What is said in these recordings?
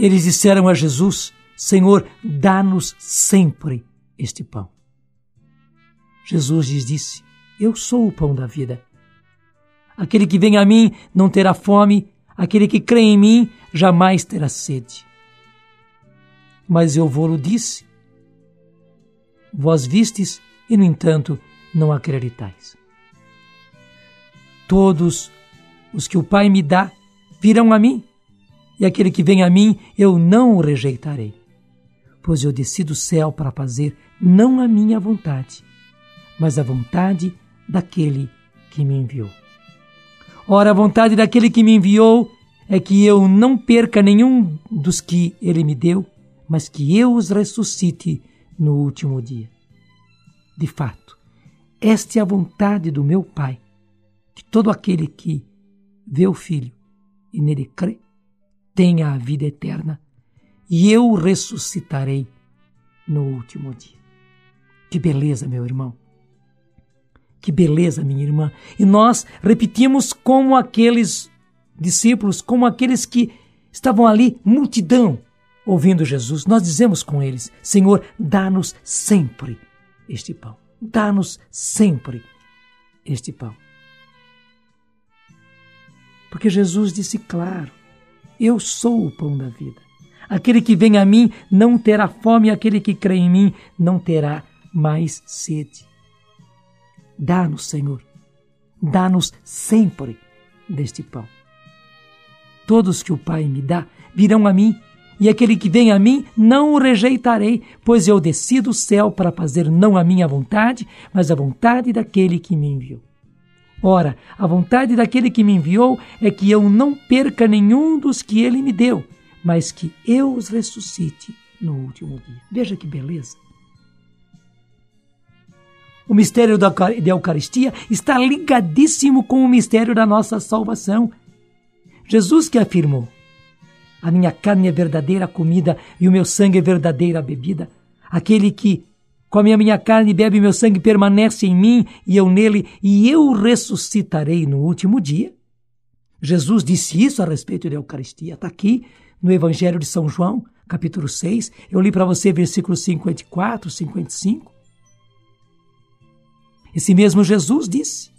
Eles disseram a Jesus: Senhor, dá-nos sempre este pão. Jesus lhes disse: Eu sou o pão da vida. Aquele que vem a mim não terá fome, aquele que crê em mim jamais terá sede. Mas eu vou-lo disse. Vós vistes e, no entanto, não acreditais. Todos os que o Pai me dá virão a mim, e aquele que vem a mim eu não o rejeitarei. Pois eu desci do céu para fazer não a minha vontade, mas a vontade daquele que me enviou. Ora, a vontade daquele que me enviou é que eu não perca nenhum dos que ele me deu, mas que eu os ressuscite no último dia. De fato, esta é a vontade do meu Pai, que todo aquele que vê o Filho e nele crê, tenha a vida eterna, e eu ressuscitarei no último dia. Que beleza, meu irmão! Que beleza, minha irmã! E nós repetimos como aqueles discípulos, como aqueles que estavam ali, multidão, ouvindo Jesus. Nós dizemos com eles: Senhor, dá-nos sempre este pão. Dá-nos sempre este pão. Porque Jesus disse claro: Eu sou o pão da vida. Aquele que vem a mim não terá fome, aquele que crê em mim não terá mais sede. Dá-nos, Senhor, dá-nos sempre deste pão. Todos que o Pai me dá virão a mim, e aquele que vem a mim não o rejeitarei, pois eu desci do céu para fazer não a minha vontade, mas a vontade daquele que me enviou. Ora, a vontade daquele que me enviou é que eu não perca nenhum dos que ele me deu, mas que eu os ressuscite no último dia. Veja que beleza! O mistério da Eucaristia está ligadíssimo com o mistério da nossa salvação. Jesus que afirmou: A minha carne é verdadeira comida e o meu sangue é verdadeira bebida. Aquele que Come a minha carne bebe meu sangue, permanece em mim e eu nele, e eu ressuscitarei no último dia. Jesus disse isso a respeito da Eucaristia. Está aqui no Evangelho de São João, capítulo 6. Eu li para você versículos 54, 55. Esse mesmo Jesus disse: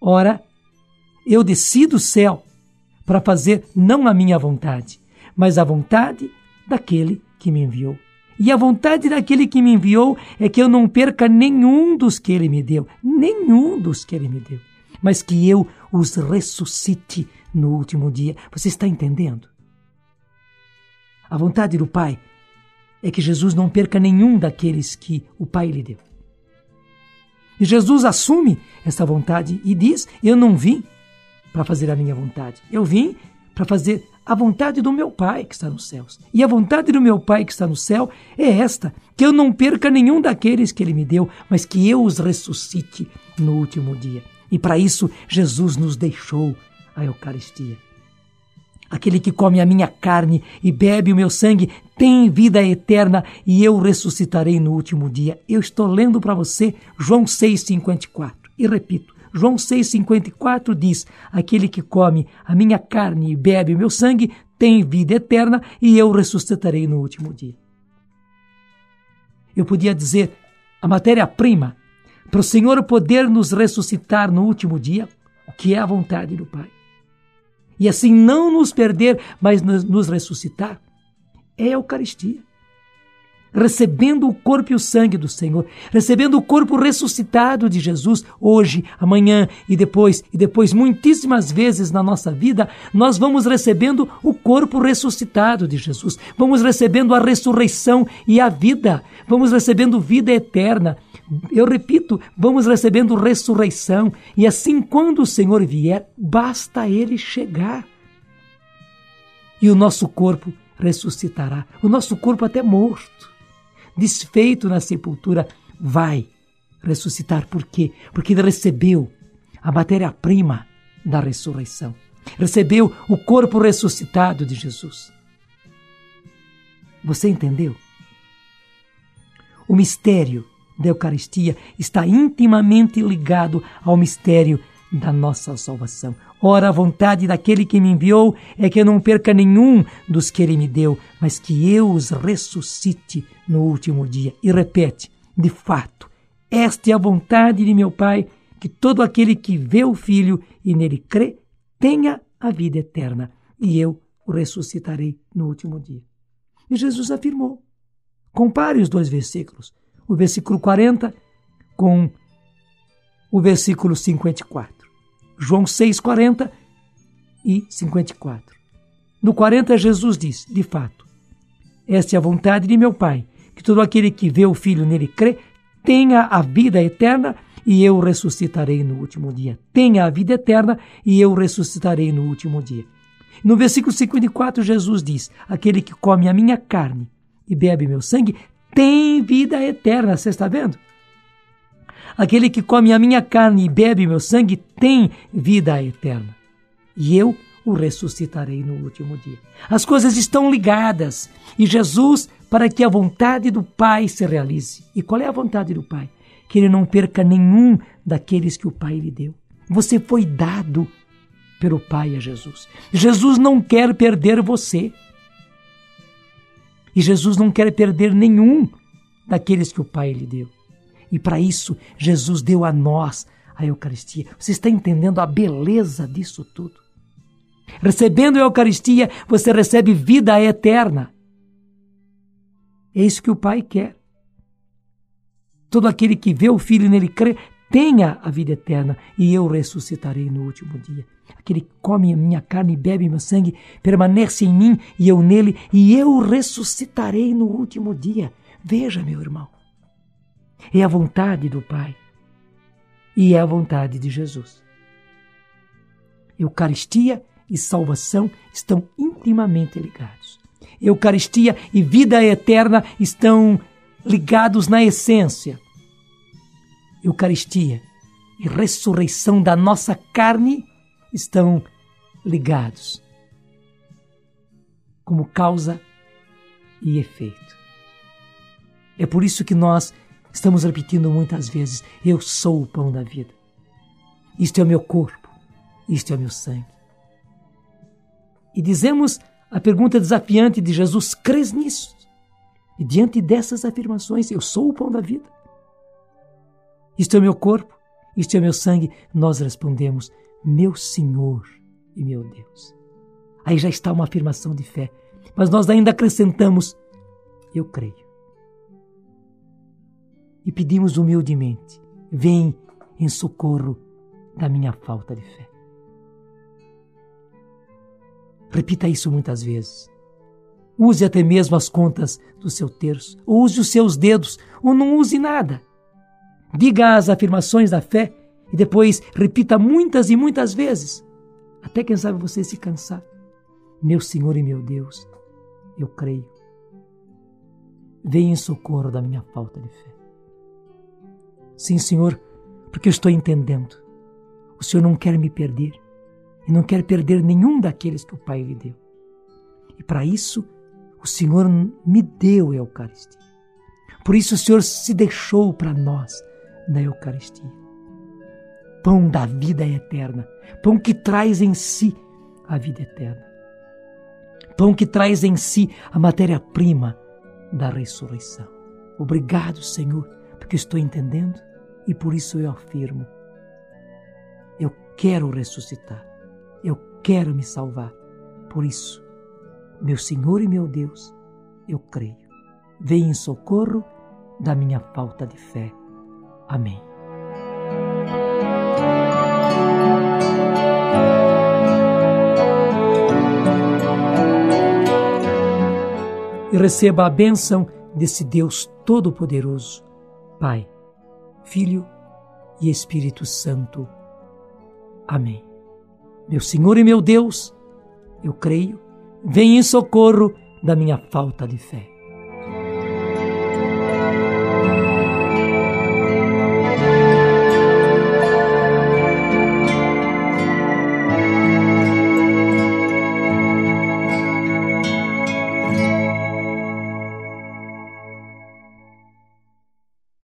Ora, eu desci do céu para fazer não a minha vontade, mas a vontade daquele que me enviou. E a vontade daquele que me enviou é que eu não perca nenhum dos que ele me deu, nenhum dos que ele me deu, mas que eu os ressuscite no último dia. Você está entendendo? A vontade do Pai é que Jesus não perca nenhum daqueles que o Pai lhe deu. E Jesus assume essa vontade e diz: Eu não vim para fazer a minha vontade, eu vim para fazer a vontade do meu Pai que está nos céus. E a vontade do meu Pai que está no céu é esta: que eu não perca nenhum daqueles que Ele me deu, mas que eu os ressuscite no último dia. E para isso, Jesus nos deixou a Eucaristia. Aquele que come a minha carne e bebe o meu sangue tem vida eterna e eu ressuscitarei no último dia. Eu estou lendo para você João 6,54. E repito, João 6,54 diz: Aquele que come a minha carne e bebe o meu sangue tem vida eterna e eu ressuscitarei no último dia. Eu podia dizer, a matéria-prima para o Senhor poder nos ressuscitar no último dia, o que é a vontade do Pai. E assim não nos perder, mas nos ressuscitar, é a Eucaristia recebendo o corpo e o sangue do Senhor, recebendo o corpo ressuscitado de Jesus hoje, amanhã e depois, e depois muitíssimas vezes na nossa vida, nós vamos recebendo o corpo ressuscitado de Jesus, vamos recebendo a ressurreição e a vida, vamos recebendo vida eterna. Eu repito, vamos recebendo ressurreição, e assim, quando o Senhor vier, basta ele chegar. E o nosso corpo ressuscitará, o nosso corpo até morto desfeito na sepultura, vai ressuscitar. Por quê? Porque ele recebeu a matéria-prima da ressurreição. Recebeu o corpo ressuscitado de Jesus. Você entendeu? O mistério da Eucaristia está intimamente ligado ao mistério da nossa salvação. Ora, a vontade daquele que me enviou é que eu não perca nenhum dos que ele me deu, mas que eu os ressuscite no último dia. E repete: de fato, esta é a vontade de meu Pai, que todo aquele que vê o Filho e nele crê tenha a vida eterna, e eu o ressuscitarei no último dia. E Jesus afirmou. Compare os dois versículos, o versículo 40 com o versículo 54. João 6, 40 e 54. No 40, Jesus diz: De fato, esta é a vontade de meu Pai, que todo aquele que vê o Filho nele crê, tenha a vida eterna e eu ressuscitarei no último dia. Tenha a vida eterna e eu ressuscitarei no último dia. No versículo 54, Jesus diz: Aquele que come a minha carne e bebe meu sangue tem vida eterna. Você está vendo? Aquele que come a minha carne e bebe meu sangue tem vida eterna. E eu o ressuscitarei no último dia. As coisas estão ligadas. E Jesus, para que a vontade do Pai se realize. E qual é a vontade do Pai? Que ele não perca nenhum daqueles que o Pai lhe deu. Você foi dado pelo Pai a Jesus. Jesus não quer perder você. E Jesus não quer perder nenhum daqueles que o Pai lhe deu. E para isso, Jesus deu a nós a Eucaristia. Você está entendendo a beleza disso tudo? Recebendo a Eucaristia, você recebe vida eterna. É isso que o Pai quer. Todo aquele que vê o Filho e nele crê, tenha a vida eterna, e eu ressuscitarei no último dia. Aquele que come a minha carne e bebe meu sangue, permanece em mim e eu nele, e eu ressuscitarei no último dia. Veja, meu irmão, é a vontade do Pai e é a vontade de Jesus. Eucaristia e salvação estão intimamente ligados. Eucaristia e vida eterna estão ligados na essência. Eucaristia e ressurreição da nossa carne estão ligados como causa e efeito. É por isso que nós Estamos repetindo muitas vezes: Eu sou o pão da vida. Isto é o meu corpo, isto é o meu sangue. E dizemos a pergunta desafiante de Jesus: crês nisso? E diante dessas afirmações, eu sou o pão da vida. Isto é o meu corpo, isto é o meu sangue. Nós respondemos: meu Senhor e meu Deus. Aí já está uma afirmação de fé. Mas nós ainda acrescentamos: eu creio e pedimos humildemente: vem em socorro da minha falta de fé. Repita isso muitas vezes. Use até mesmo as contas do seu terço, ou use os seus dedos, ou não use nada. Diga as afirmações da fé e depois repita muitas e muitas vezes, até quem sabe você se cansar. Meu Senhor e meu Deus, eu creio. Venha em socorro da minha falta de fé. Sim, Senhor, porque eu estou entendendo. O Senhor não quer me perder e não quer perder nenhum daqueles que o Pai lhe deu. E para isso, o Senhor me deu a Eucaristia. Por isso, o Senhor se deixou para nós na Eucaristia. Pão da vida eterna, pão que traz em si a vida eterna. Pão que traz em si a matéria-prima da ressurreição. Obrigado, Senhor, porque estou entendendo e por isso eu afirmo: eu quero ressuscitar, eu quero me salvar. Por isso, meu Senhor e meu Deus, eu creio. Vem em socorro da minha falta de fé. Amém. E receba a bênção desse Deus Todo-Poderoso, Pai Filho e Espírito Santo. Amém. Meu Senhor e meu Deus, eu creio, vem em socorro da minha falta de fé.